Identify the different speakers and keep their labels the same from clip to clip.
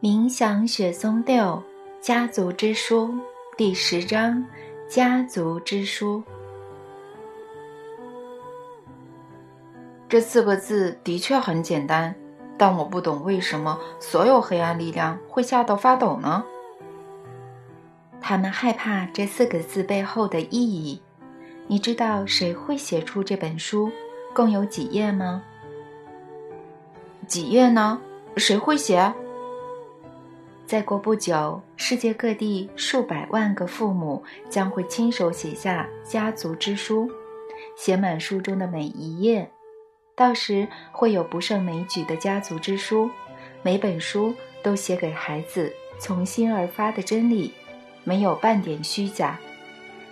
Speaker 1: 冥想雪松六家族之书第十章：家族之书。这四个字的确很简单，但我不懂为什么所有黑暗力量会吓到发抖呢？他们害怕这四个字背后的意义。你知道谁会写出这本书？共有几页吗？几页呢？谁会写？再过不久，世界各地数百万个父母将会亲手写下家族之书，写满书中的每一页。到时会有不胜枚举的家族之书，每本书都写给孩子从心而发的真理，没有半点虚假。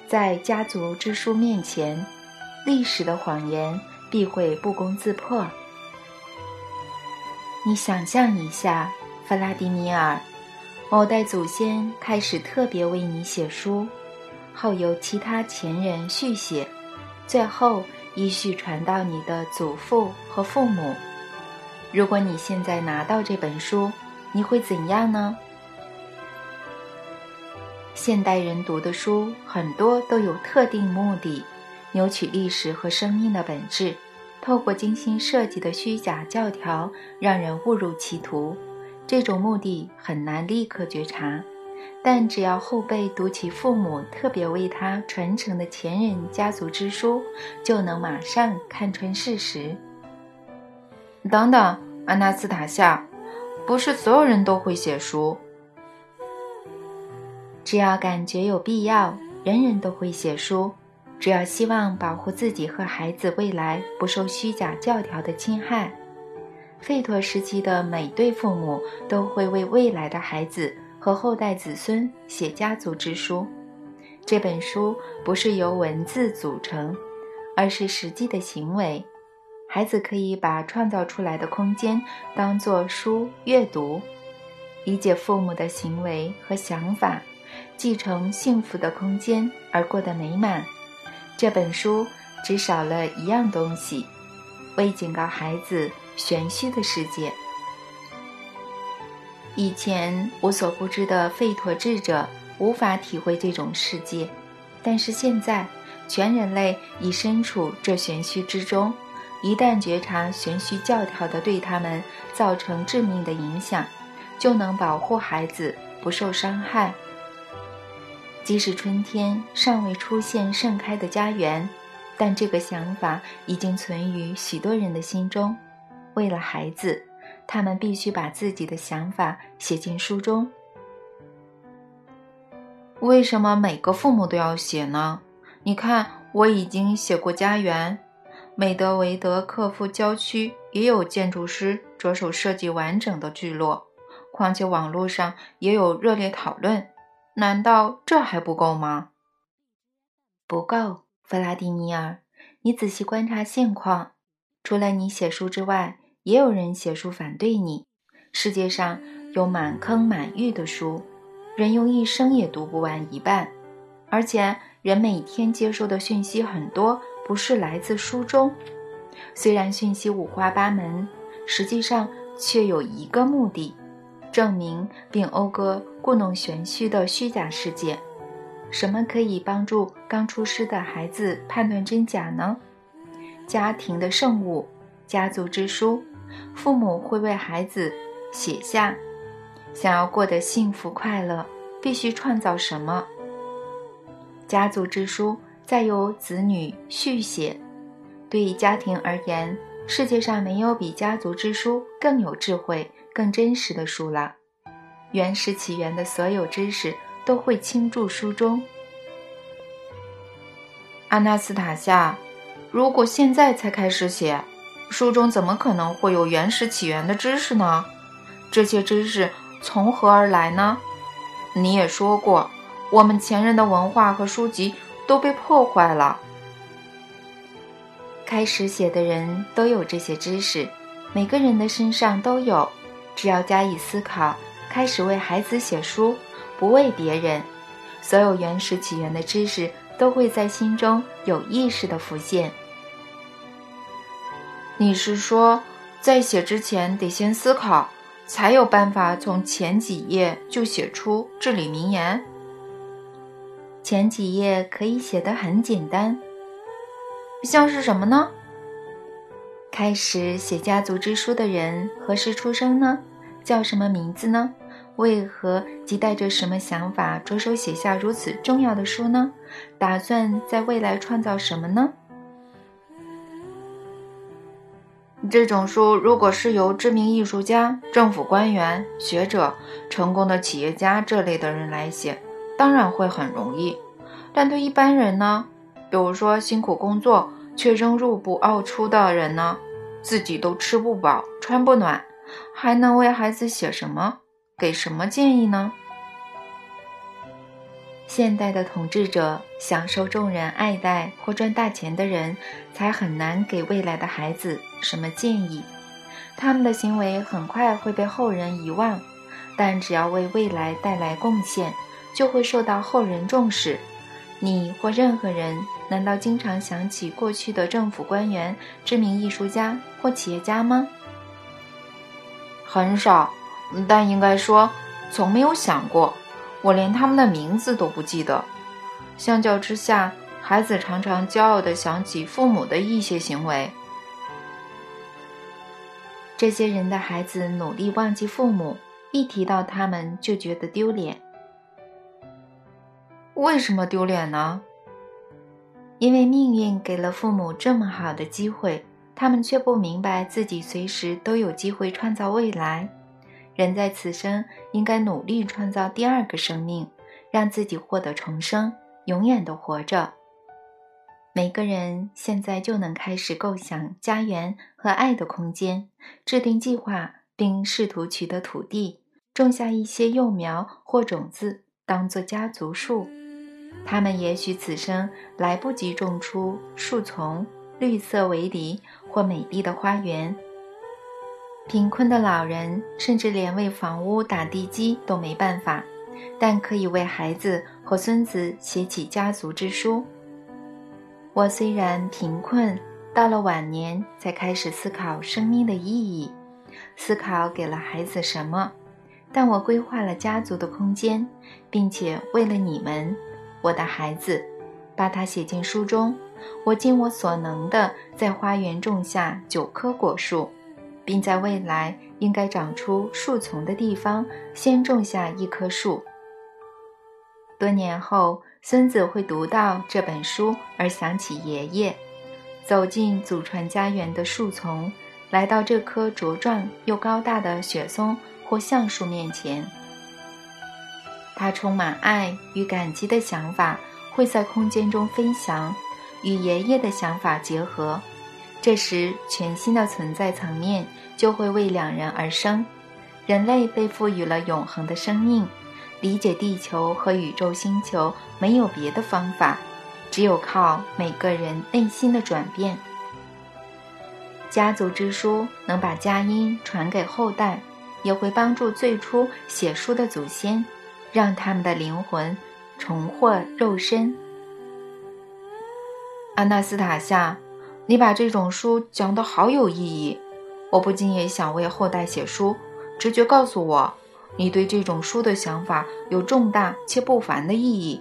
Speaker 1: 在家族之书面前，历史的谎言必会不攻自破。你想象一下，弗拉迪米尔。某代祖先开始特别为你写书，后由其他前人续写，最后依序传到你的祖父和父母。如果你现在拿到这本书，你会怎样呢？现代人读的书很多都有特定目的，扭曲历史和生命的本质，透过精心设计的虚假教条，让人误入歧途。这种目的很难立刻觉察，但只要后辈读起父母特别为他传承的前人家族之书，就能马上看穿事实。等等，阿纳斯塔夏，不是所有人都会写书。只要感觉有必要，人人都会写书。只要希望保护自己和孩子未来不受虚假教条的侵害。费陀时期的每对父母都会为未来的孩子和后代子孙写家族之书。这本书不是由文字组成，而是实际的行为。孩子可以把创造出来的空间当作书阅读，理解父母的行为和想法，继承幸福的空间而过得美满。这本书只少了一样东西，为警告孩子。玄虚的世界。以前无所不知的吠陀智者无法体会这种世界，但是现在，全人类已身处这玄虚之中。一旦觉察玄虚教条的对他们造成致命的影响，就能保护孩子不受伤害。即使春天尚未出现盛开的家园，但这个想法已经存于许多人的心中。为了孩子，他们必须把自己的想法写进书中。为什么每个父母都要写呢？你看，我已经写过家园，美德维德克夫郊区也有建筑师着手设计完整的聚落，况且网络上也有热烈讨论。难道这还不够吗？不够，弗拉迪米尔，你仔细观察现况，除了你写书之外。也有人写书反对你。世界上有满坑满域的书，人用一生也读不完一半。而且人每天接收的讯息很多，不是来自书中。虽然讯息五花八门，实际上却有一个目的：证明并讴歌故弄玄虚的虚假世界。什么可以帮助刚出世的孩子判断真假呢？家庭的圣物，家族之书。父母会为孩子写下，想要过得幸福快乐，必须创造什么？家族之书，再由子女续写。对于家庭而言，世界上没有比家族之书更有智慧、更真实的书了。原始起源的所有知识都会倾注书中。阿纳斯塔夏，如果现在才开始写。书中怎么可能会有原始起源的知识呢？这些知识从何而来呢？你也说过，我们前人的文化和书籍都被破坏了。开始写的人都有这些知识，每个人的身上都有，只要加以思考，开始为孩子写书，不为别人，所有原始起源的知识都会在心中有意识的浮现。你是说，在写之前得先思考，才有办法从前几页就写出至理名言？
Speaker 2: 前几页可以写得很简单，
Speaker 1: 像是什么呢？
Speaker 2: 开始写家族之书的人何时出生呢？叫什么名字呢？为何即带着什么想法着手写下如此重要的书呢？打算在未来创造什么呢？
Speaker 1: 这种书如果是由知名艺术家、政府官员、学者、成功的企业家这类的人来写，当然会很容易。但对一般人呢？比如说辛苦工作却仍入不敷出的人呢？自己都吃不饱、穿不暖，还能为孩子写什么？给什么建议呢？
Speaker 2: 现代的统治者享受众人爱戴或赚大钱的人，才很难给未来的孩子什么建议。他们的行为很快会被后人遗忘，但只要为未来带来贡献，就会受到后人重视。你或任何人，难道经常想起过去的政府官员、知名艺术家或企业家吗？
Speaker 1: 很少。但应该说，从没有想过，我连他们的名字都不记得。相较之下，孩子常常骄傲地想起父母的一些行为。
Speaker 2: 这些人的孩子努力忘记父母，一提到他们就觉得丢脸。
Speaker 1: 为什么丢脸呢？
Speaker 2: 因为命运给了父母这么好的机会，他们却不明白自己随时都有机会创造未来。人在此生应该努力创造第二个生命，让自己获得重生，永远的活着。每个人现在就能开始构想家园和爱的空间，制定计划，并试图取得土地，种下一些幼苗或种子，当做家族树。他们也许此生来不及种出树丛、绿色围篱或美丽的花园。贫困的老人甚至连为房屋打地基都没办法，但可以为孩子和孙子写起家族之书。我虽然贫困，到了晚年才开始思考生命的意义，思考给了孩子什么，但我规划了家族的空间，并且为了你们，我的孩子，把它写进书中。我尽我所能的在花园种下九棵果树。并在未来应该长出树丛的地方，先种下一棵树。多年后，孙子会读到这本书而想起爷爷，走进祖传家园的树丛，来到这棵茁壮又高大的雪松或橡树面前。他充满爱与感激的想法会在空间中飞翔，与爷爷的想法结合。这时，全新的存在层面就会为两人而生。人类被赋予了永恒的生命，理解地球和宇宙星球没有别的方法，只有靠每个人内心的转变。家族之书能把佳音传给后代，也会帮助最初写书的祖先，让他们的灵魂重获肉身。
Speaker 1: 阿纳斯塔夏。你把这种书讲得好有意义，我不禁也想为后代写书。直觉告诉我，你对这种书的想法有重大且不凡的意义。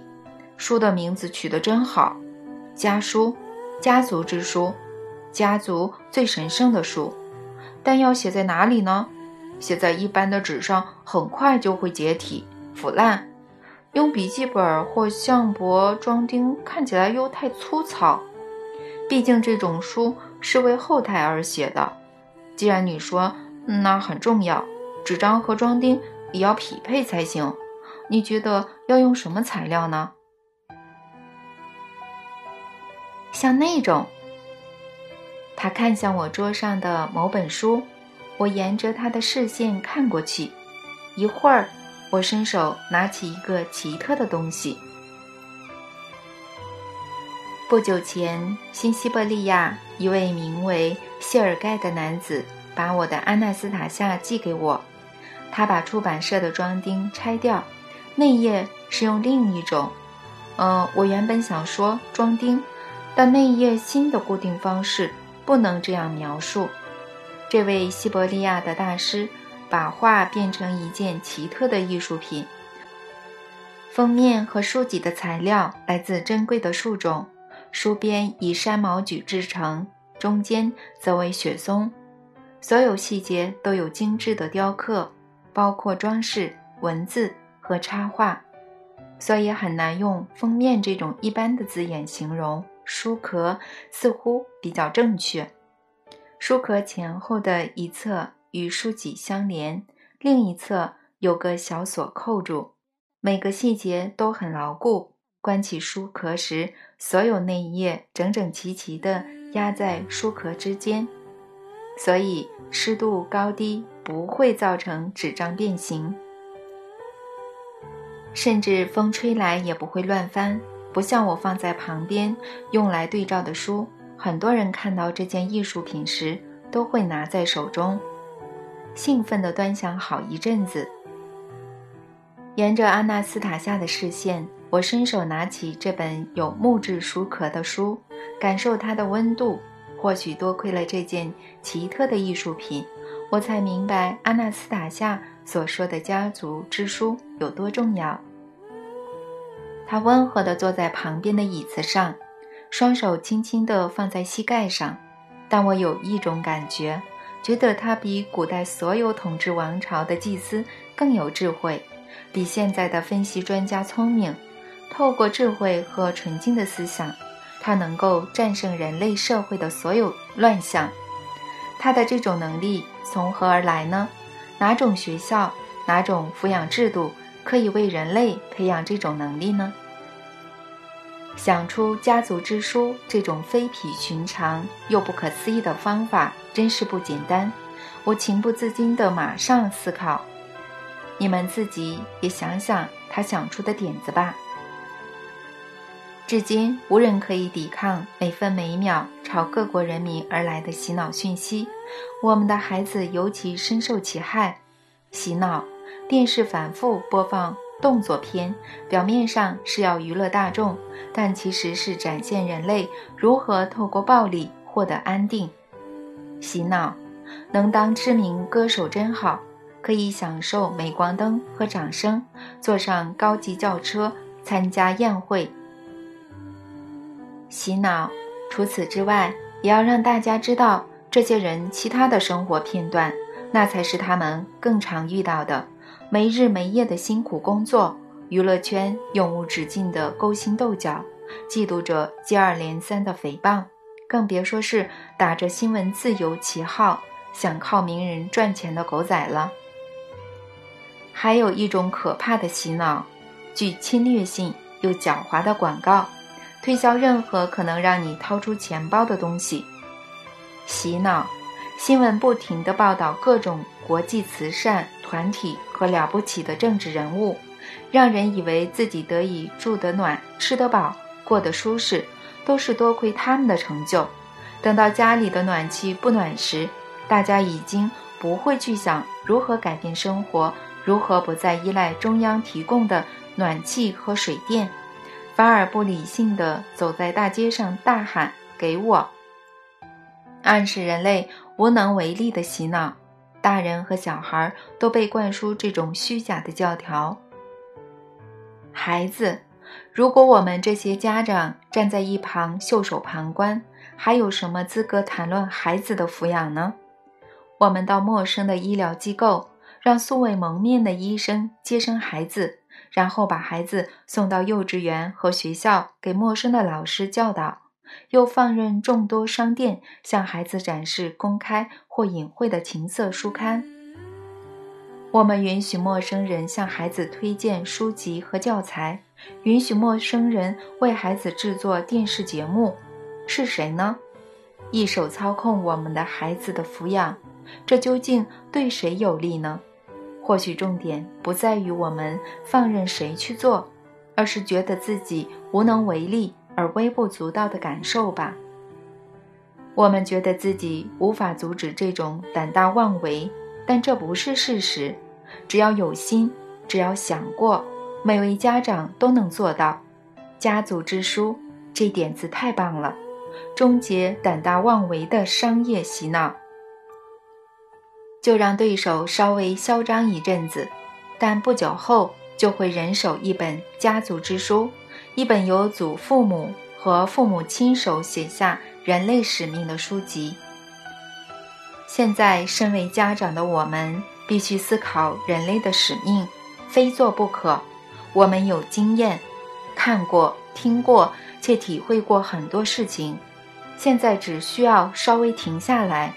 Speaker 1: 书的名字取得真好，家书，家族之书，家族最神圣的书。但要写在哪里呢？写在一般的纸上，很快就会解体腐烂。用笔记本或相簿装订，看起来又太粗糙。毕竟这种书是为后台而写的，既然你说那很重要，纸张和装订也要匹配才行。你觉得要用什么材料呢？
Speaker 2: 像那种。他看向我桌上的某本书，我沿着他的视线看过去，一会儿，我伸手拿起一个奇特的东西。不久前，新西伯利亚一位名为谢尔盖的男子把我的《安纳斯塔夏》寄给我。他把出版社的装订拆掉，内页是用另一种……嗯，我原本想说装订，但内页新的固定方式不
Speaker 1: 能这样描述。这位西伯利亚的大师把画变成一件奇特的艺术品。封面和书籍的材料来自珍贵的树种，书边以山毛榉制成，中间则为雪松，所有细节都有精致的雕刻，包括装饰、文字和插画，所以很难用封面这种一般的字眼形容。书壳似乎比较正确。书壳前后的一侧与书脊相连，另一侧有个小锁扣住，每个细节都很牢固。关起书壳时，所有内页整整齐齐地压在书壳之间，所以湿度高低不会造成纸张变形，甚至风吹来也不会乱翻，不像我放在旁边用来对照的书。很多人看到这件艺术品时，都会拿在手中，兴奋地端详好一阵子。沿着阿纳斯塔夏的视线，我伸手拿起这本有木质书壳的书，感受它的温度。或许多亏了这件奇特的艺术品，我才明白阿纳斯塔夏所说的家族之书有多重要。他温和地坐在旁边的椅子上。双手轻轻地放在膝盖上，但我有一种感觉，觉得他比古代所有统治王朝的祭司更有智慧，比现在的分析专家聪明。透过智慧和纯净的思想，他能够战胜人类社会的所有乱象。他的这种能力从何而来呢？哪种学校、哪种抚养制度可以为人类培养这种能力呢？想出家族之书这种非比寻常又不可思议的方法，真是不简单。我情不自禁地马上思考，你们自己也想想他想出的点子吧。至今无人可以抵抗每分每秒朝各国人民而来的洗脑讯息，我们的孩子尤其深受其害。洗脑，电视反复播放。动作片表面上是要娱乐大众，但其实是展现人类如何透过暴力获得安定。洗脑，能当知名歌手真好，可以享受镁光灯和掌声，坐上高级轿车参加宴会。洗脑，除此之外，也要让大家知道这些人其他的生活片段，那才是他们更常遇到的。没日没夜的辛苦工作，娱乐圈永无止境的勾心斗角，嫉妒者接二连三的诽谤，更别说是打着新闻自由旗号想靠名人赚钱的狗仔了。还有一种可怕的洗脑，具侵略性又狡猾的广告，推销任何可能让你掏出钱包的东西。洗脑，新闻不停地报道各种国际慈善团体。和了不起的政治人物，让人以为自己得以住得暖、吃得饱、过得舒适，都是多亏他们的成就。等到家里的暖气不暖时，大家已经不会去想如何改变生活，如何不再依赖中央提供的暖气和水电，反而不理性的走在大街上大喊“给我”，暗示人类无能为力的洗脑。大人和小孩都被灌输这种虚假的教条。孩子，如果我们这些家长站在一旁袖手旁观，还有什么资格谈论孩子的抚养呢？我们到陌生的医疗机构，让素未谋面的医生接生孩子，然后把孩子送到幼稚园和学校给陌生的老师教导。又放任众多商店向孩子展示公开或隐晦的情色书刊。我们允许陌生人向孩子推荐书籍和教材，允许陌生人为孩子制作电视节目，是谁呢？一手操控我们的孩子的抚养，这究竟对谁有利呢？或许重点不在于我们放任谁去做，而是觉得自己无能为力。而微不足道的感受吧。我们觉得自己无法阻止这种胆大妄为，但这不是事实。只要有心，只要想过，每位家长都能做到。家族之书，这点子太棒了。
Speaker 2: 终结胆大妄为的商业洗脑。就让对手稍微嚣张一阵子，但不久后就会人手一本家族之书，一本由祖父母和父母亲手写下人类使命的书籍。现在，身为家长的我们必须思考人类的使命，非做不可。我们有经验，看过、听过，且体会过很多事情，现在只需要稍微停下来。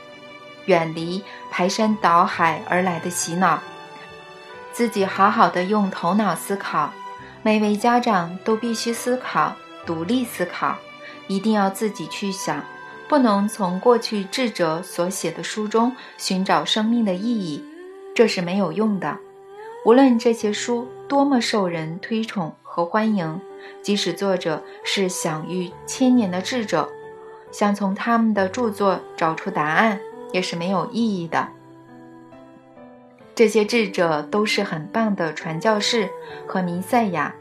Speaker 2: 远离排山倒海而来的洗脑，自己好好的用头脑思考。每位家长都必须思考，独立思考，一定要自己去想，不能从过去智者所写的书中寻找生命的意义，这是没有用的。无论这些书多么受人推崇和欢迎，即使作者是享誉千年的智者，想从他们的著作找出答案。也是没有意义的。这些智者都是很棒的传教士和弥赛亚，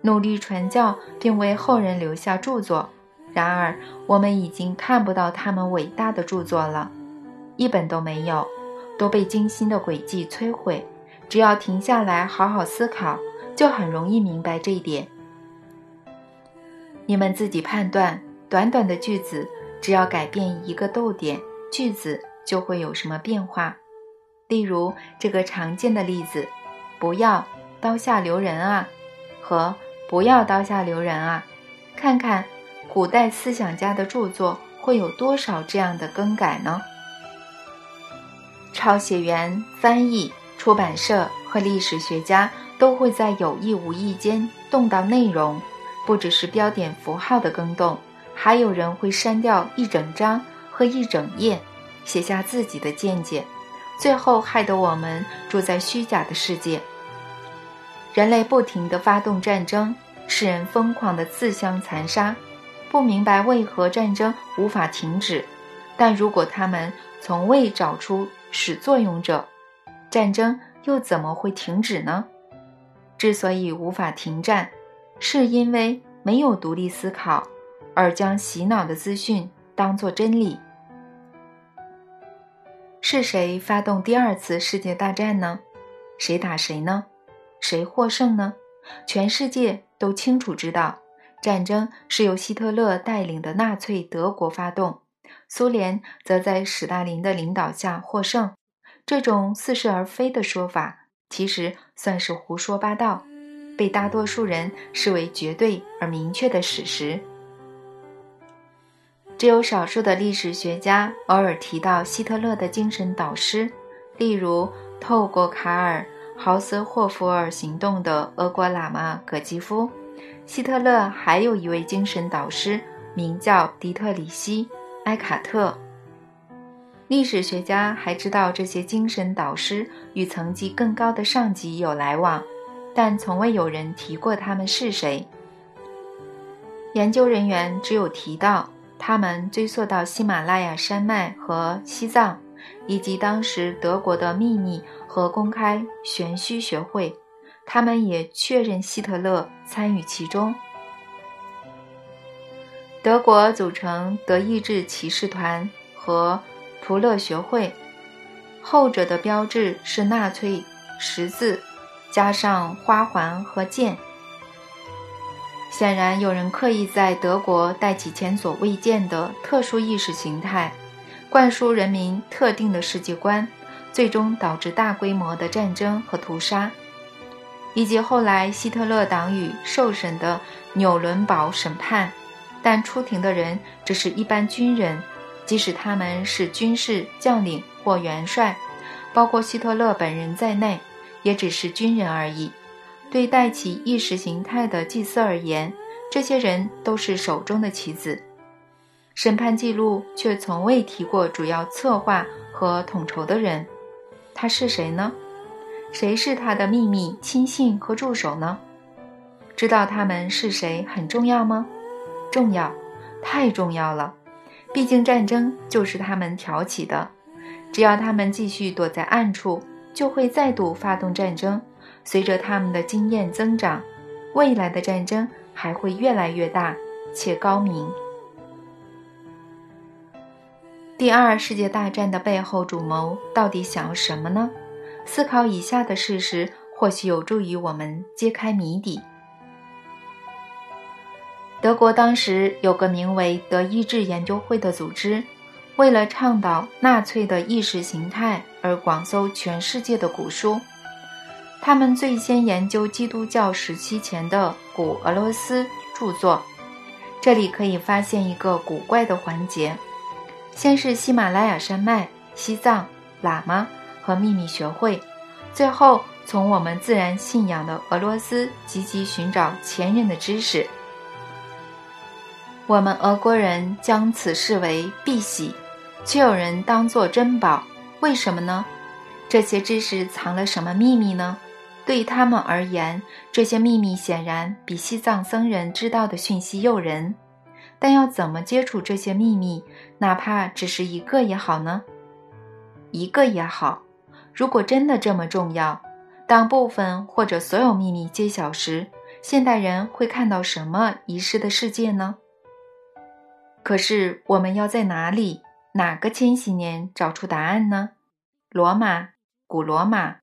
Speaker 2: 努力传教并为后人留下著作。然而，我们已经看不到他们伟大的著作了，一本都没有，都被精心的诡计摧毁。只要停下来好好思考，就很容易明白这一点。你们自己判断，短短的句子，只要改变一个逗点，句子。就会有什么变化，例如这个常见的例子：“不要刀下留人啊”和“不要刀下留人啊”。看看古代思想家的著作会有多少这样的更改呢？抄写员、翻译、出版社和历史学家都会在有意无意间动到内容，不只是标点符号的更动，还有人会删掉一整章和一整页。写下自己的见解，最后害得我们住在虚假的世界。人类不停地发动战争，使人疯狂地自相残杀，不明白为何战争无法停止。但如果他们从未找出始作俑者，战争又怎么会停止呢？之所以无法停战，是因为没有独立思考，而将洗脑的资讯当作真理。是谁发动第二次世界大战呢？谁打谁呢？谁获胜呢？全世界都清楚知道，战争是由希特勒带领的纳粹德国发动，苏联则在史大林的领导下获胜。这种似是而非的说法，其实算是胡说八道，被大多数人视为绝对而明确的史实。只有少数的历史学家偶尔提到希特勒的精神导师，例如透过卡尔·豪斯霍夫尔行动的俄国喇嘛葛基夫。希特勒还有一位精神导师，名叫迪特里希·埃卡特。历史学家还知道这些精神导师与层级更高的上级有来往，但从未有人提过他们是谁。研究人员只有提到。他们追溯到喜马拉雅山脉和西藏，以及当时德国的秘密和公开玄虚学会。他们也确认希特勒参与其中。德国组成德意志骑士团和图勒学会，后者的标志是纳粹十字，加上花环和剑。显然，有人刻意在德国带起前所未见的特殊意识形态，灌输人民特定的世界观，最终导致大规模的战争和屠杀，以及后来希特勒党羽受审的纽伦堡审判。但出庭的人只是一般军人，即使他们是军事将领或元帅，包括希特勒本人在内，也只是军人而已。对带起意识形态的祭司而言，这些人都是手中的棋子。审判记录却从未提过主要策划和统筹的人，他是谁呢？谁是他的秘密亲信和助手呢？知道他们是谁很重要吗？重要，太重要了。毕竟战争就是他们挑起的，只要他们继续躲在暗处，就会再度发动战争。随着他们的经验增长，未来的战争还会越来越大且高明。第二世界大战的背后主谋到底想要什么呢？思考以下的事实，或许有助于我们揭开谜底。德国当时有个名为德意志研究会的组织，为了倡导纳粹的意识形态而广搜全世界的古书。他们最先研究基督教时期前的古俄罗斯著作，这里可以发现一个古怪的环节。先是喜马拉雅山脉、西藏、喇嘛和秘密学会，最后从我们自然信仰的俄罗斯积极寻找前人的知识。我们俄国人将此视为碧玺，却有人当作珍宝，为什么呢？这些知识藏了什么秘密呢？对他们而言，这些秘密显然比西藏僧人知道的讯息诱人。但要怎么接触这些秘密，哪怕只是一个也好呢？一个也好。如果真的这么重要，当部分或者所有秘密揭晓时，现代人会看到什么遗失的世界呢？可是我们要在哪里、哪个千禧年找出答案呢？罗马，古罗马，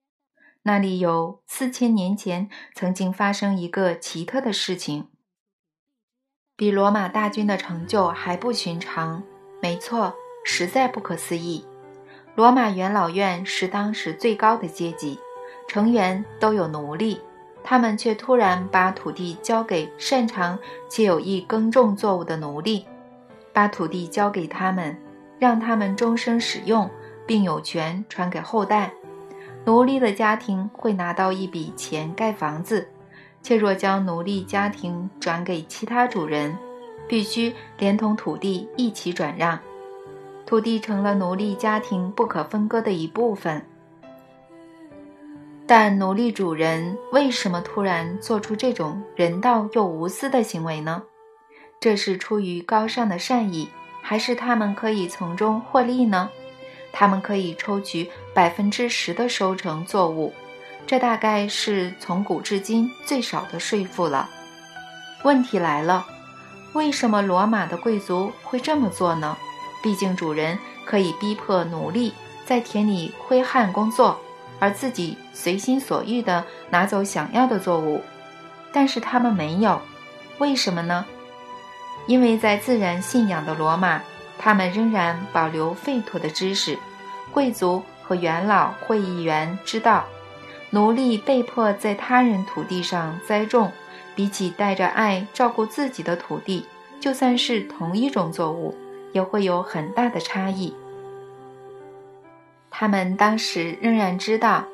Speaker 2: 那里有四千年前曾经发生一个奇特的事情。比罗马大军的成就还不寻常，没错，实在不可思议。罗马元老院是当时最高的阶级，成员都有奴隶，他们却突然把土地交给擅长且有意耕种作物的奴隶，把土地交给他们，让他们终生使用，并有权传给后代。奴隶的家庭会拿到一笔钱盖房子。且若将奴隶家庭转给其他主人，必须连同土地一起转让，土地成了奴隶家庭不可分割的一部分。但奴隶主人为什么突然做出这种人道又无私的行为呢？这是出于高尚的善意，还是他们可以从中获利呢？他们可以抽取百分之十的收成作物。这大概是从古至今最少的税负了。问题来了，为什么罗马的贵族会这么做呢？毕竟主人可以逼迫奴隶在田里挥汗工作，而自己随心所欲地拿走想要的作物。但是他们没有，为什么呢？因为在自然信仰的罗马，他们仍然保留废土的知识。贵族和元老会议员知道。奴隶被迫在他人土地上栽种，比起带着爱照顾自己的土地，就算是同一种作物，也会有很大的差异。他们当时仍然知道，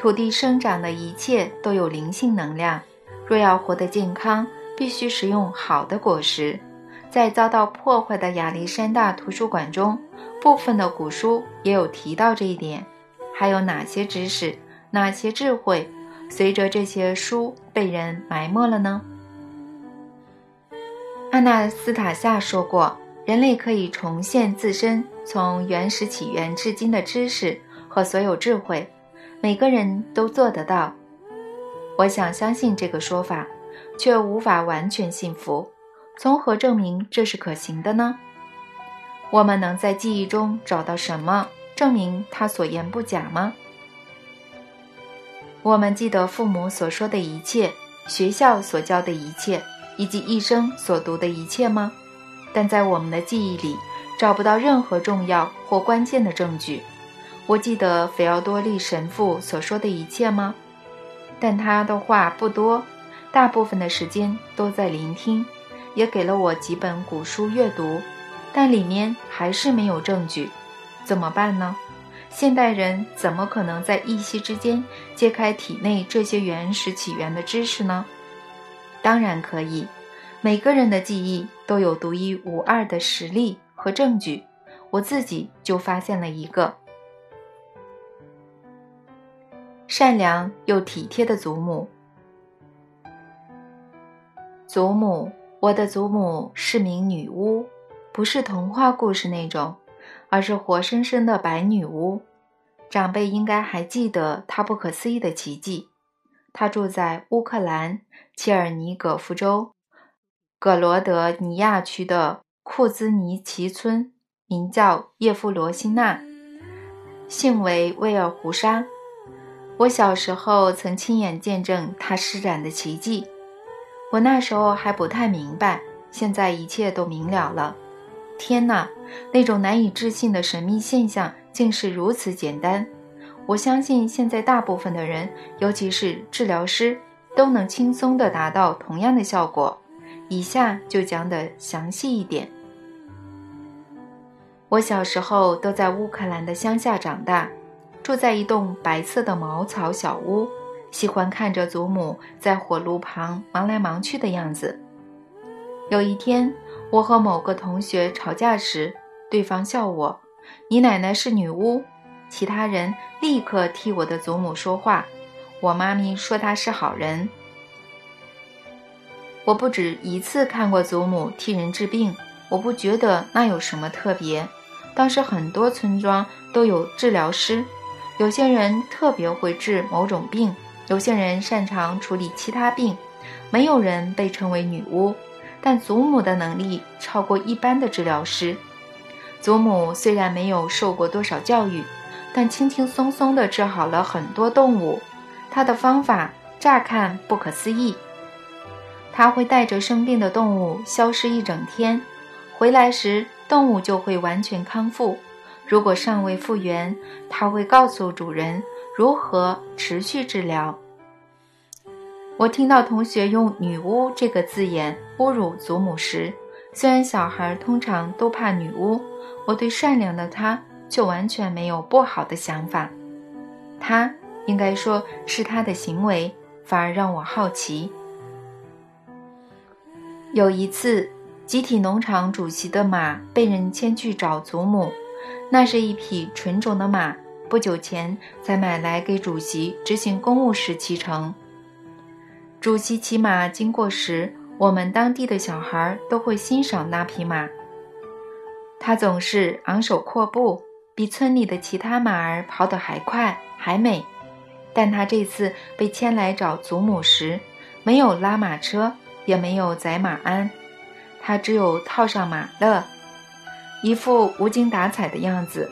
Speaker 2: 土地生长的一切都有灵性能量，若要活得健康，必须食用好的果实。在遭到破坏的亚历山大图书馆中，部分的古书也有提到这一点。还有哪些知识？哪些智慧随着这些书被人埋没了呢？阿纳斯塔夏说过，人类可以重现自身从原始起源至今的知识和所有智慧，每个人都做得到。我想相信这个说法，却无法完全信服。从何证明这是可行的呢？我们能在记忆中找到什么证明他所言不假吗？我们记得父母所说的一切，学校所教的一切，以及一生所读的一切吗？但在我们的记忆里，找不到任何重要或关键的证据。我记得菲奥多利神父所说的一切吗？但他的话不多，大部分的时间都在聆听，也给了我几本古书阅读，但里面还是没有证据，怎么办呢？现代人怎么可能在一夕之间揭开体内这些原始起源的知识呢？当然可以，每个人的记忆都有独一无二的实力和证据。我自己就发现了一个善良又体贴的祖母。祖母，我的祖母是名女巫，不是童话故事那种。而是活生生的白女巫，长辈应该还记得她不可思议的奇迹。她住在乌克兰切尔尼戈夫州葛罗德尼亚区的库兹尼奇村，名叫叶夫罗辛娜，姓为威尔胡沙。我小时候曾亲眼见证她施展的奇迹。我那时候还不太明白，现在一切都明了了。天哪，那种难以置信的神秘现象竟是如此简单！我相信现在大部分的人，尤其是治疗师，都能轻松地达到同样的效果。以下就讲得详细一点。我小时候都在乌克兰的乡下长大，住在一栋白色的茅草小屋，喜欢看着祖母在火炉旁忙来忙去的样子。有一天，我和某个同学吵架时，对方笑我：“你奶奶是女巫。”其他人立刻替我的祖母说话。我妈咪说她是好人。我不止一次看过祖母替人治病，我不觉得那有什么特别。当时很多村庄都有治疗师，有些人特别会治某种病，有些人擅长处理其他病，没有人被称为女巫。但祖母的能力超过一般的治疗师。祖母虽然没有受过多少教育，但轻轻松松地治好了很多动物。她的方法乍看不可思议，她会带着生病的动物消失一整天，回来时。动物就会完全康复。如果尚未复原，它会告诉主人如何持续治疗。我听到同学用“女巫”这个字眼侮辱祖母时，虽然小孩通常都怕女巫，我对善良的她就完全没有不好的想法。她应该说是她的行为，反而让我好奇。有一次。集体农场主席的马被人牵去找祖母，那是一匹纯种的马，不久前才买来给主席执行公务时骑乘。主席骑马经过时，我们当地的小孩都会欣赏那匹马。它总是昂首阔步，比村里的其他马儿跑得还快还美。但他这次被牵来找祖母时，没有拉马车，也没有载马鞍。他只有套上马勒，一副无精打采的样子，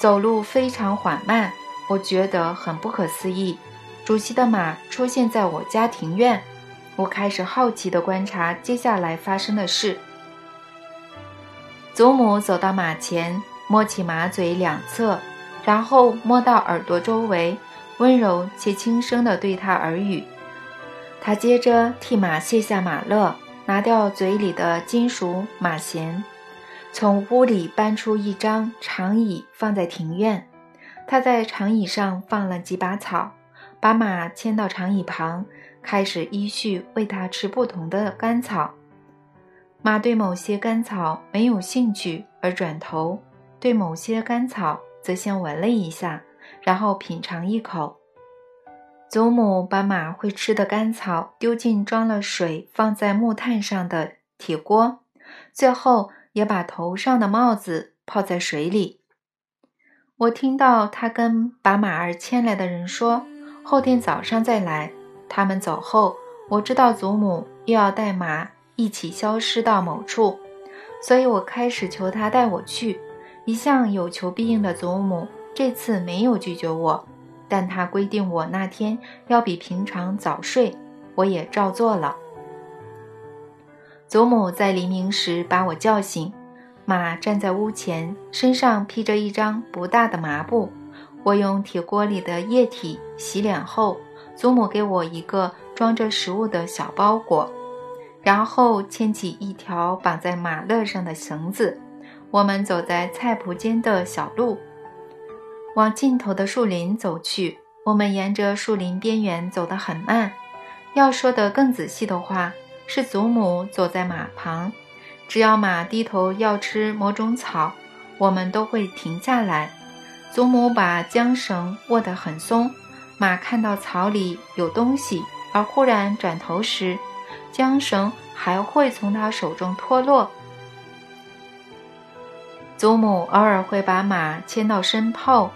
Speaker 2: 走路非常缓慢，我觉得很不可思议。主席的马出现在我家庭院，我开始好奇地观察接下来发生的事。祖母走到马前，摸起马嘴两侧，然后摸到耳朵周围，温柔且轻声地对他耳语。他接着替马卸下马勒。拿掉嘴里的金属马衔，从屋里搬出一张长椅，放在庭院。他在长椅上放了几把草，把马牵到长椅旁，开始依序喂它吃不同的干草。马对某些干草没有兴趣，而转头对某些干草则先闻了一下，然后品尝一口。祖母把马会吃的干草丢进装了水、放在木炭上的铁锅，最后也把头上的帽子泡在水里。我听到他跟把马儿牵来的人说：“后天早上再来。”他们走后，我知道祖母又要带马一起消失到某处，所以我开始求他带我去。一向有求必应的祖母这次没有拒绝我。但他规定我那天要比平常早睡，我也照做了。祖母在黎明时把我叫醒，马站在屋前，身上披着一张不大的麻布。我用铁锅里的液体洗脸后，祖母给我一个装着食物的小包裹，然后牵起一条绑在马勒上的绳子。我们走在菜圃间的小路。往尽头的树林走去，我们沿着树林边缘走得很慢。要说的更仔细的话，是祖母走在马旁，只要马低头要吃某种草，我们都会停下来。祖母把缰绳握得很松，马看到草里有东西而忽然转头时，缰绳还会从他手中脱落。祖母偶尔会把马牵到身后。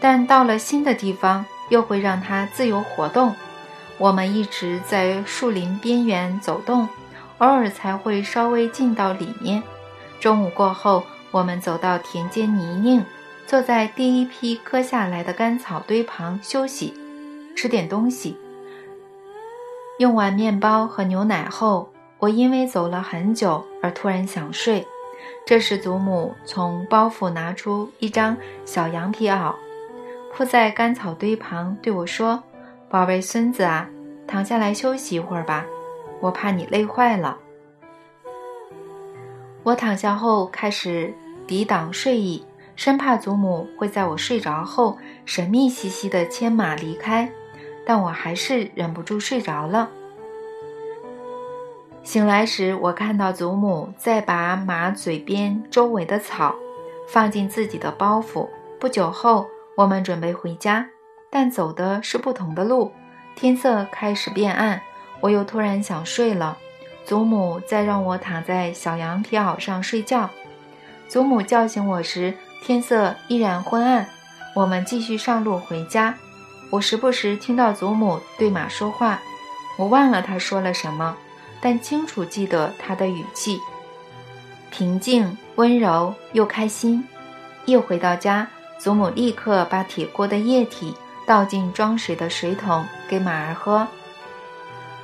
Speaker 2: 但到了新的地方，又会让它自由活动。我们一直在树林边缘走动，偶尔才会稍微进到里面。中午过后，我们走到田间泥泞，坐在第一批割下来的干草堆旁休息，吃点东西。用完面包和牛奶后，我因为走了很久而突然想睡。这时，祖母从包袱拿出一张小羊皮袄，铺在干草堆旁，对我说：“宝贝孙子啊，躺下来休息一会儿吧，我怕你累坏了。”我躺下后开始抵挡睡意，生怕祖母会在我睡着后神秘兮兮的牵马离开。但我还是忍不住睡着了。醒来时，我看到祖母在把马嘴边周围的草放进自己的包袱。不久后，我们准备回家，但走的是不同的路。天色开始变暗，我又突然想睡了。祖母在让我躺在小羊皮袄上睡觉。祖母叫醒我时，天色依然昏暗。我们继续上路回家。我时不时听到祖母对马说话，我忘了她说了什么，但清楚记得她的语气，平静、温柔又开心。一回到家，祖母立刻把铁锅的液体倒进装水的水桶给马儿喝。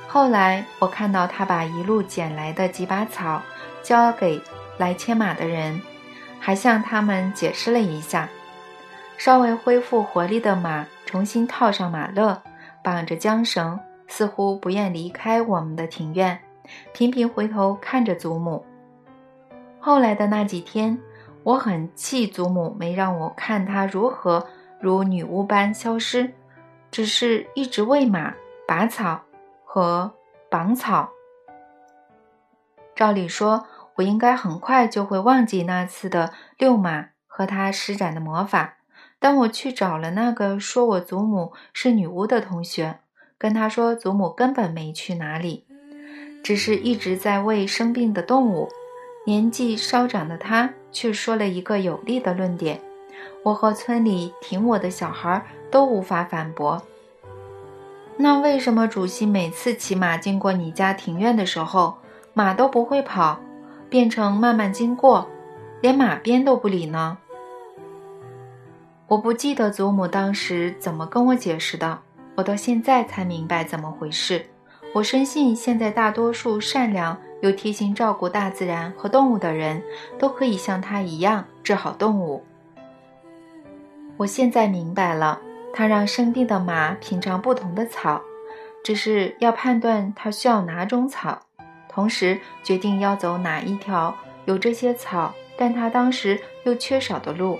Speaker 2: 后来我看到他把一路捡来的几把草交给来牵马的人，还向他们解释了一下。稍微恢复活力的马重新套上马勒，绑着缰绳，似乎不愿离开我们的庭院，频频回头看着祖母。后来的那几天，我很气祖母没让我看她如何如女巫般消失，只是一直喂马、拔草和绑草。照理说，我应该很快就会忘记那次的遛马和她施展的魔法。但我去找了那个说我祖母是女巫的同学，跟他说祖母根本没去哪里，只是一直在喂生病的动物。年纪稍长的他却说了一个有力的论点，我和村里挺我的小孩都无法反驳。那为什么主席每次骑马经过你家庭院的时候，马都不会跑，变成慢慢经过，连马鞭都不理呢？我不记得祖母当时怎么跟我解释的，我到现在才明白怎么回事。我深信，现在大多数善良又贴心照顾大自然和动物的人，都可以像他一样治好动物。我现在明白了，他让生病的马品尝不同的草，只是要判断它需要哪种草，同时决定要走哪一条有这些草，但他当时又缺少的路。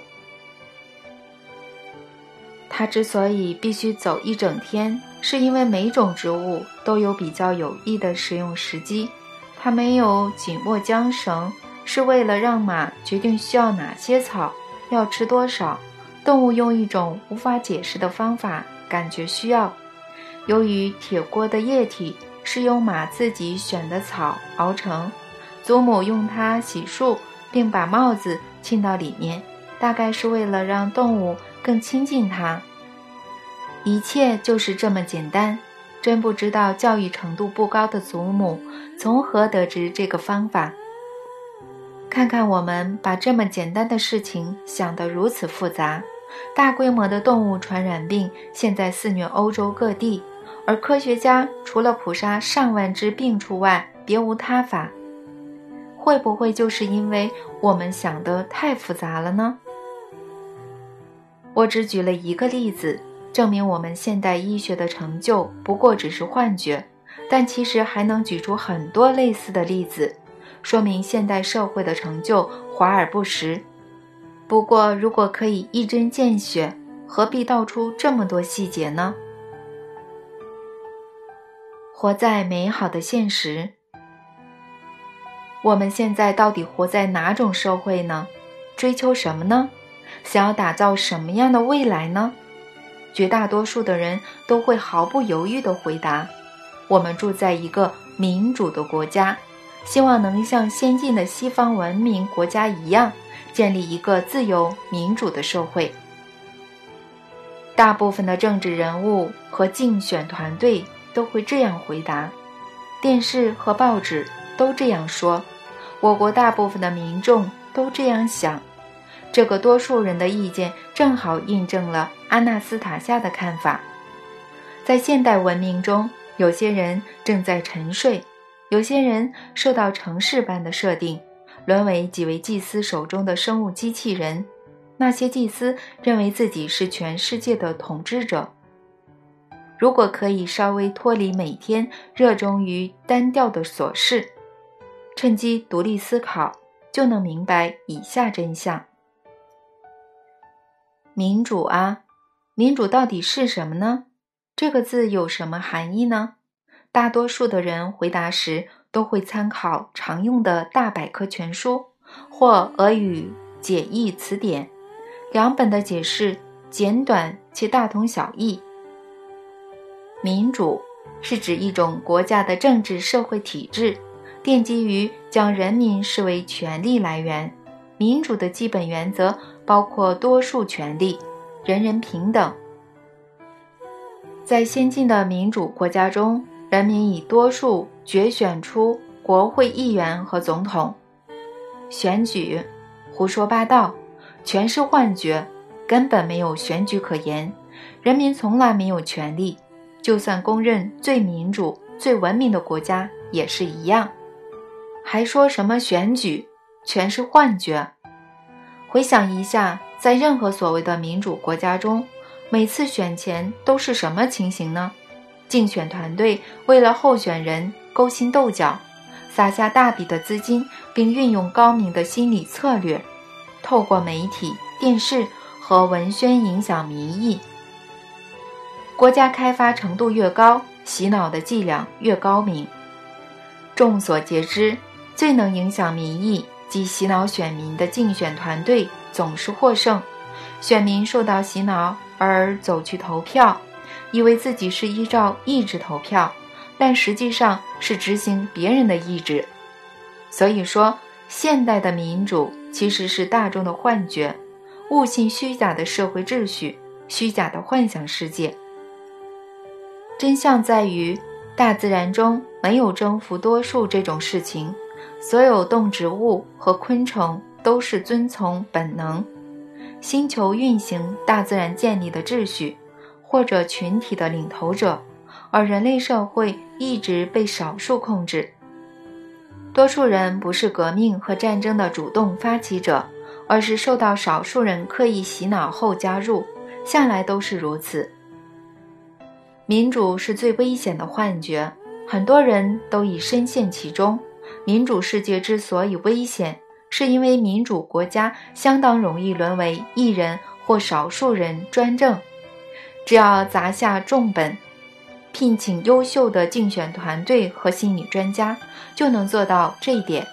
Speaker 2: 他之所以必须走一整天，是因为每种植物都有比较有益的食用时机。他没有紧握缰绳，是为了让马决定需要哪些草，要吃多少。动物用一种无法解释的方法感觉需要。由于铁锅的液体是由马自己选的草熬成，祖母用它洗漱，并把帽子浸到里面，大概是为了让动物。更亲近它，一切就是这么简单。真不知道教育程度不高的祖母从何得知这个方法。看看我们把这么简单的事情想得如此复杂。大规模的动物传染病现在肆虐欧洲各地，而科学家除了捕杀上万只病畜外，别无他法。会不会就是因为我们想得太复杂了呢？我只举了一个例子，证明我们现代医学的成就不过只是幻觉，但其实还能举出很多类似的例子，说明现代社会的成就华而不实。不过，如果可以一针见血，何必道出这么多细节呢？活在美好的现实，我们现在到底活在哪种社会呢？追求什么呢？想要打造什么样的未来呢？绝大多数的人都会毫不犹豫地回答：“我们住在一个民主的国家，希望能像先进的西方文明国家一样，建立一个自由民主的社会。”大部分的政治人物和竞选团队都会这样回答，电视和报纸都这样说。我国大部分的民众。都这样想。这个多数人的意见正好印证了阿纳斯塔夏的看法。在现代文明中，有些人正在沉睡，有些人受到城市般的设定，沦为几位祭司手中的生物机器人。那些祭司认为自己是全世界的统治者。如果可以稍微脱离每天热衷于单调的琐事，趁机独立思考，就能明白以下真相：民主啊，民主到底是什么呢？这个字有什么含义呢？大多数的人回答时都会参考常用的大百科全书或俄语简易词典。两本的解释简短且大同小异。民主是指一种国家的政治社会体制，奠基于将人民视为权力来源。民主的基本原则包括多数权利，人人平等。在先进的民主国家中，人民以多数决选出国会议员和总统。选举，胡说八道。全是幻觉，根本没有选举可言。人民从来没有权利，就算公认最民主、最文明的国家也是一样。还说什么选举，全是幻觉。回想一下，在任何所谓的民主国家中，每次选前都是什么情形呢？竞选团队为了候选人勾心斗角，撒下大笔的资金，并运用高明的心理策略。透过媒体、电视和文宣影响民意。国家开发程度越高，洗脑的伎俩越高明。众所皆知，最能影响民意及洗脑选民的竞选团队总是获胜。选民受到洗脑而走去投票，以为自己是依照意志投票，但实际上是执行别人的意志。所以说，现代的民主。其实是大众的幻觉，误信虚假的社会秩序，虚假的幻想世界。真相在于，大自然中没有征服多数这种事情，所有动植物和昆虫都是遵从本能，星球运行大自然建立的秩序，或者群体的领头者，而人类社会一直被少数控制。多数人不是革命和战争的主动发起者，而是受到少数人刻意洗脑后加入，向来都是如此。民主是最危险的幻觉，很多人都已深陷其中。民主世界之所以危险，是因为民主国家相当容易沦为一人或少数人专政。只要砸下重本。聘请优秀的竞选团队和心理专家，就能做到这一点。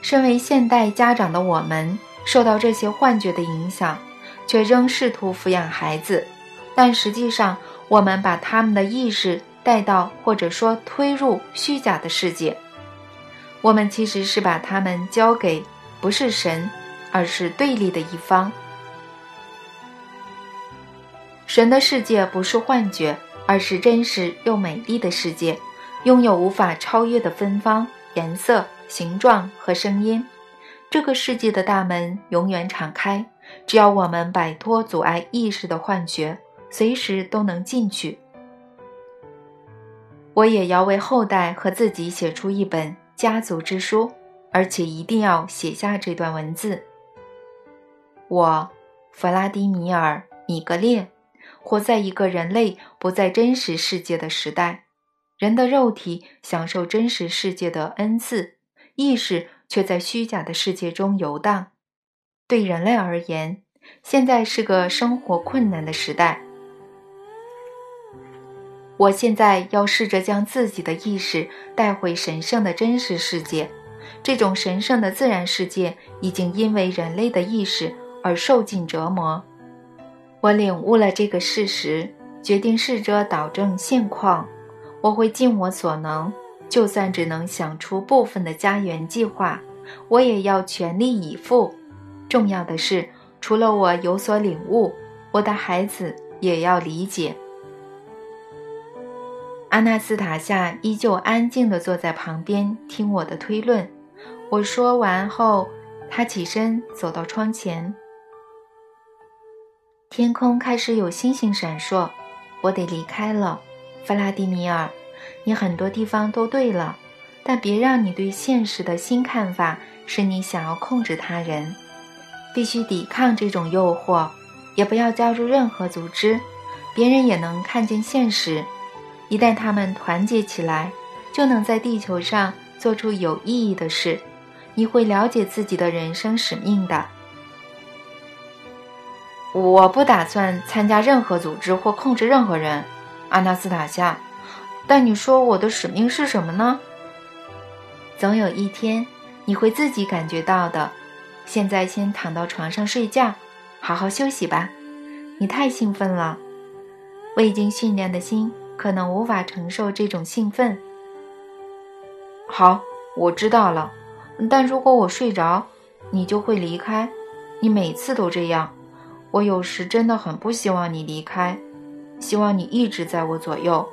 Speaker 2: 身为现代家长的我们，受到这些幻觉的影响，却仍试图抚养孩子，但实际上，我们把他们的意识带到或者说推入虚假的世界。我们其实是把他们交给不是神，而是对立的一方。神的世界不是幻觉。而是真实又美丽的世界，拥有无法超越的芬芳、颜色、形状和声音。这个世界的大门永远敞开，只要我们摆脱阻碍意识的幻觉，随时都能进去。我也要为后代和自己写出一本家族之书，而且一定要写下这段文字。我，弗拉迪米尔·米格列。活在一个人类不在真实世界的时代，人的肉体享受真实世界的恩赐，意识却在虚假的世界中游荡。对人类而言，现在是个生活困难的时代。我现在要试着将自己的意识带回神圣的真实世界。这种神圣的自然世界已经因为人类的意识而受尽折磨。我领悟了这个事实，决定试着导正现况。我会尽我所能，就算只能想出部分的家园计划，我也要全力以赴。重要的是，除了我有所领悟，我的孩子也要理解。阿纳斯塔夏依旧安静地坐在旁边听我的推论。我说完后，他起身走到窗前，天空开始有星星闪烁。我得离开了，弗拉迪米尔。你很多地方都对了，但别让你对现实的新看法使你想要控制他人。必须抵抗这种诱惑，也不要加入任何组织。别人也能看见现实，一旦他们团结起来，就能在地球上做出有意义的事。你会了解自己的人生使命的。
Speaker 1: 我不打算参加任何组织或控制任何人，阿纳斯塔夏。但你说我的使命是什么呢？
Speaker 2: 总有一天你会自己感觉到的。现在先躺到床上睡觉，好好休息吧。你太兴奋了，未经训练的心可能无法承受这种兴奋。
Speaker 1: 好，我知道了。但如果我睡着，你就会离开。你每次都这样。我有时真的很不希望你离开，希望你一直在我左右。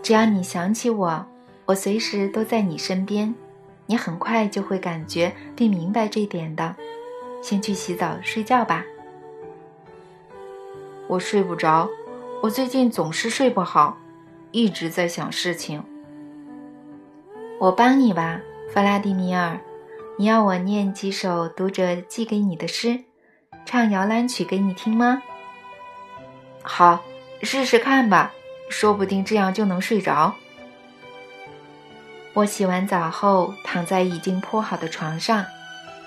Speaker 2: 只要你想起我，我随时都在你身边。你很快就会感觉并明白这点的。先去洗澡睡觉吧。
Speaker 1: 我睡不着，我最近总是睡不好，一直在想事情。
Speaker 2: 我帮你吧，弗拉迪米尔。你要我念几首读者寄给你的诗，唱摇篮曲给你听吗？
Speaker 1: 好，试试看吧，说不定这样就能睡着。
Speaker 2: 我洗完澡后躺在已经铺好的床上，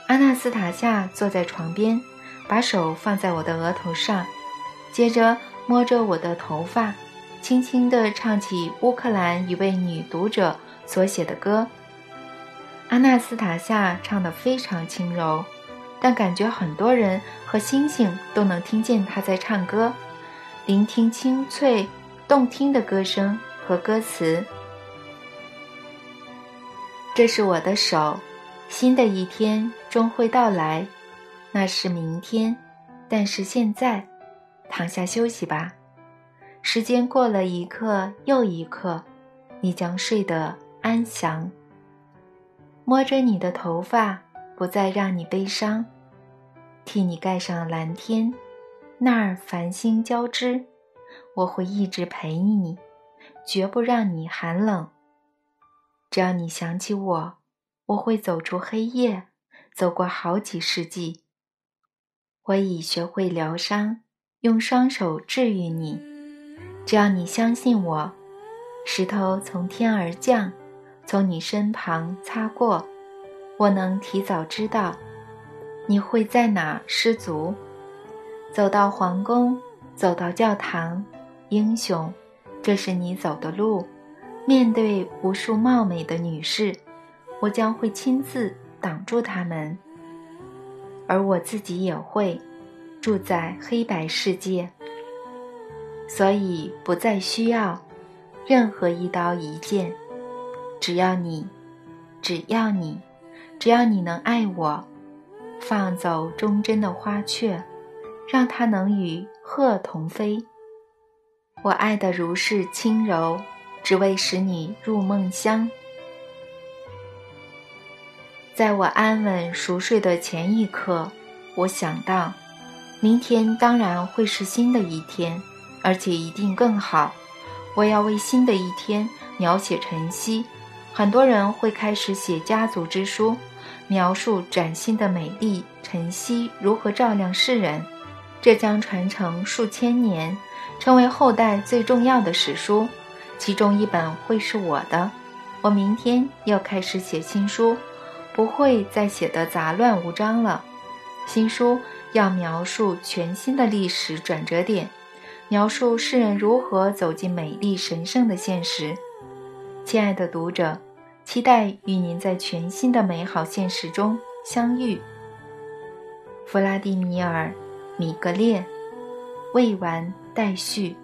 Speaker 2: 阿纳斯塔夏坐在床边，把手放在我的额头上，接着摸着我的头发，轻轻地唱起乌克兰一位女读者所写的歌。阿纳斯塔夏唱得非常轻柔，但感觉很多人和星星都能听见她在唱歌，聆听清脆动听的歌声和歌词。这是我的手，新的一天终会到来，那是明天，但是现在，躺下休息吧。时间过了一刻又一刻，你将睡得安详。摸着你的头发，不再让你悲伤，替你盖上蓝天，那儿繁星交织。我会一直陪你，绝不让你寒冷。只要你想起我，我会走出黑夜，走过好几世纪。我已学会疗伤，用双手治愈你。只要你相信我，石头从天而降。从你身旁擦过，我能提早知道你会在哪失足。走到皇宫，走到教堂，英雄，这是你走的路。面对无数貌美的女士，我将会亲自挡住她们，而我自己也会住在黑白世界，所以不再需要任何一刀一剑。只要你，只要你，只要你能爱我，放走忠贞的花雀，让它能与鹤同飞。我爱的如是轻柔，只为使你入梦乡。在我安稳熟睡的前一刻，我想到，明天当然会是新的一天，而且一定更好。我要为新的一天描写晨曦。很多人会开始写家族之书，描述崭新的美丽晨曦如何照亮世人，这将传承数千年，成为后代最重要的史书。其中一本会是我的。我明天要开始写新书，不会再写得杂乱无章了。新书要描述全新的历史转折点，描述世人如何走进美丽神圣的现实。亲爱的读者。期待与您在全新的美好现实中相遇。弗拉迪米尔·米格列，未完待续。